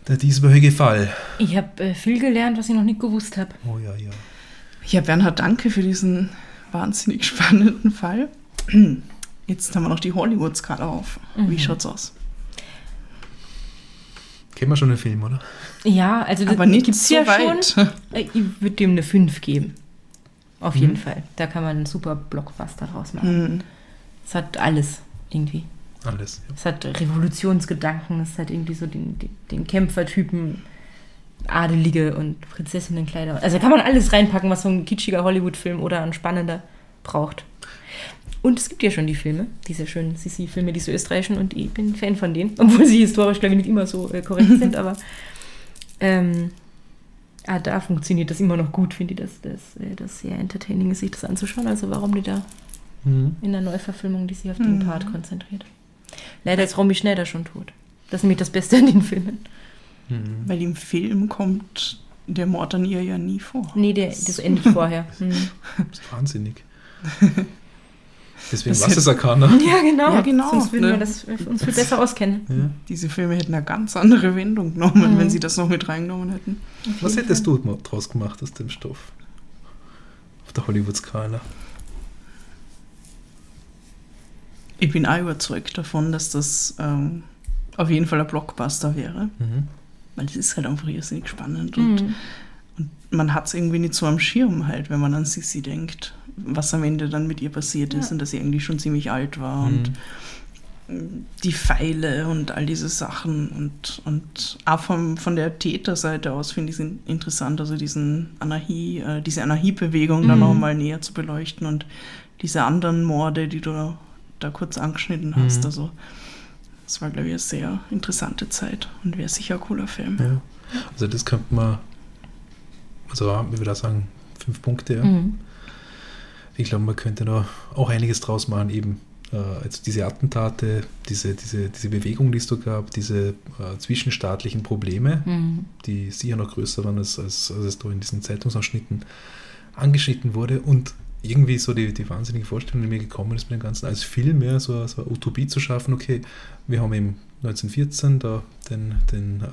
der dieswöchige Fall. Ich habe äh, viel gelernt, was ich noch nicht gewusst habe. Oh ja, ja. Ja, Bernhard, danke für diesen wahnsinnig spannenden Fall. Jetzt haben wir noch die Hollywood-Skala auf. Wie schaut's aus? Kennen wir schon den Film, oder? Ja, also das Aber nicht gibt's so ja weit. schon. Äh, Ich würde dem eine 5 geben. Auf Mhm. jeden Fall. Da kann man einen super Blockbuster draus machen. Hm. Es hat alles irgendwie. Alles. Ja. Es hat Revolutionsgedanken, es hat irgendwie so den, den, den Kämpfertypen, Adelige und Prinzessinnenkleider. Also da kann man alles reinpacken, was so ein kitschiger Hollywood-Film oder ein spannender braucht. Und es gibt ja schon die Filme, diese schönen Sissi-Filme, diese österreichischen, und ich bin Fan von denen, obwohl sie historisch, glaube ich, nicht immer so äh, korrekt sind, aber ähm, ah, da funktioniert das immer noch gut, finde ich, dass das, äh, das sehr entertaining ist, sich das anzuschauen. Also warum die da Mhm. in der Neuverfilmung, die sich auf den Part konzentriert. Leider ist Romy Schneider schon tot. Das ist nämlich das Beste an den Filmen. Mhm. Weil im Film kommt der Mord an ihr ja nie vor. Nee, der, das endet vorher. Hm. Das ist wahnsinnig. Deswegen Das was hätte- es Arcana. Ja, genau. Ja, genau, Sonst würden ne? wir das uns viel besser auskennen. Ja. Diese Filme hätten eine ganz andere Wendung genommen, Mhm. wenn sie das noch mit reingenommen hätten. Was hättest du draus gemacht aus dem Stoff? Auf der Hollywood-Skala. Ich bin auch überzeugt davon, dass das ähm, auf jeden Fall ein Blockbuster wäre. Mhm. Weil es ist halt einfach irrsinnig spannend Mhm. und man hat es irgendwie nicht so am Schirm halt, wenn man an Sissy denkt, was am Ende dann mit ihr passiert ist Ja. und dass sie eigentlich schon ziemlich alt war und Mhm. die Pfeile und all diese Sachen und, und auch vom, von der Täterseite aus finde ich es in- interessant, also diesen Anarchie, äh, diese Anarchiebewegung dann Mhm. noch mal näher zu beleuchten und diese anderen Morde, die du da, da kurz angeschnitten hast. Mhm. Also das war, glaube ich, eine sehr interessante Zeit und wäre sicher ein cooler Film. Ja. Also das könnte man, also ich würde auch sagen, fünf Punkte. Ja. Mhm. Ich glaube, man könnte noch auch einiges draus machen, eben äh, also diese Attentate, diese, diese, diese Bewegung, die es da gab, diese äh, zwischenstaatlichen Probleme, Mhm. die sicher noch größer waren, als, als, als es da in diesen Zeitungsausschnitten angeschnitten wurde und irgendwie so die, die wahnsinnige Vorstellung, die mir gekommen ist mit dem Ganzen, als Film mehr so, so eine Utopie zu schaffen, okay, wir haben eben 1914 da den, den äh,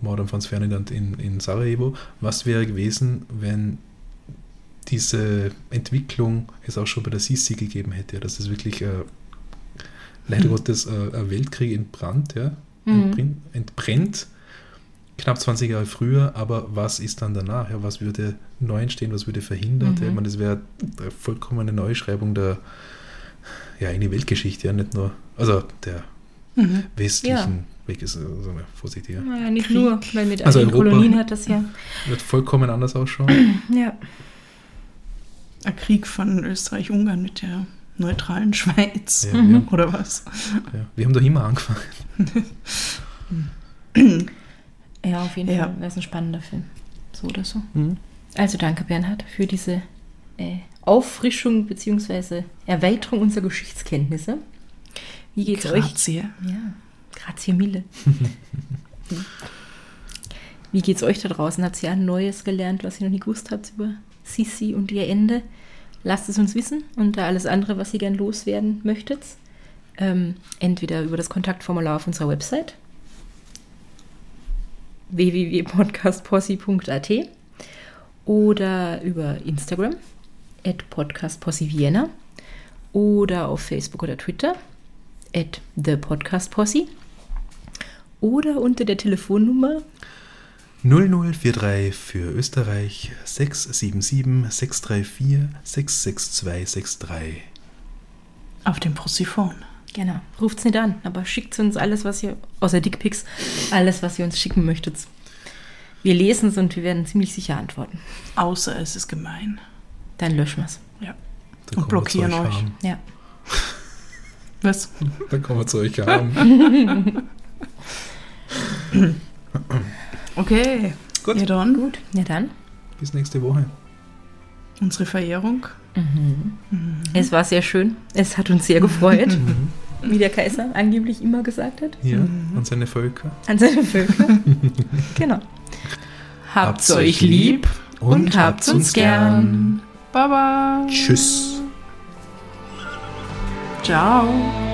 Mord an Franz Ferdinand in, in Sarajevo. Was wäre gewesen, wenn diese Entwicklung es auch schon bei der Sisi gegeben hätte, dass es wirklich äh, leider Mhm. Gottes äh, ein Weltkrieg entbrannt, ja, Mhm. entbrennt, knapp 20 Jahre früher, aber was ist dann danach? Ja, was würde neu entstehen, was würde verhindert? Mhm. Ja, ich meine, das wäre eine vollkommene Neuschreibung der ja, in die Weltgeschichte, ja, nicht nur, also der Mhm. westlichen Weg ist, also mal vorsichtig, ja. Naja, nicht Krieg. nur, weil mit Also Europa- Kolonien hat das ja. Wird vollkommen anders ausschauen. Ja. Ein Krieg von Österreich-Ungarn mit der neutralen Schweiz. Ja, Mhm. wir, haben, Oder was? ja, wir haben doch immer angefangen. Ja, auf jeden Ja. Fall. Das ist ein spannender Film. So oder so. Mhm. Also danke, Bernhard, für diese äh, Auffrischung bzw. Erweiterung unserer Geschichtskenntnisse. Wie geht's euch? Grazie. Ja, grazie mille. Wie geht's euch da draußen? Habt ihr ein Neues gelernt, was ihr noch nie gewusst habt über Sisi und ihr Ende? Lasst es uns wissen und alles andere, was ihr gern loswerden möchtet. Ähm, entweder über das Kontaktformular auf unserer Website www.podcastpossi.at oder über Instagram at podcastpossi oder auf Facebook oder Twitter at thepodcastposse oder unter der Telefonnummer 0043 für Österreich 677 634 66263. Auf dem Possiphon. Genau, ruft's nicht an, aber schickt uns alles, was ihr, außer Dickpics, alles, was ihr uns schicken möchtet. Wir lesen es und wir werden ziemlich sicher antworten. Außer es ist gemein. Dann löschen wir's. Ja. Da Und wir blockieren euch. haben. Ja. Was? Dann kommen wir zu euch haben. Okay. Gut. Ja dann, Gut, ja dann. Bis nächste Woche. unsere Verehrung. Es war sehr schön. Es hat uns sehr gefreut, wie der Kaiser angeblich immer gesagt hat. Ja, und seine Völker. An seine Völker. genau. Habt's euch lieb und habt's uns gern. Baba. Tschüss. Ciao.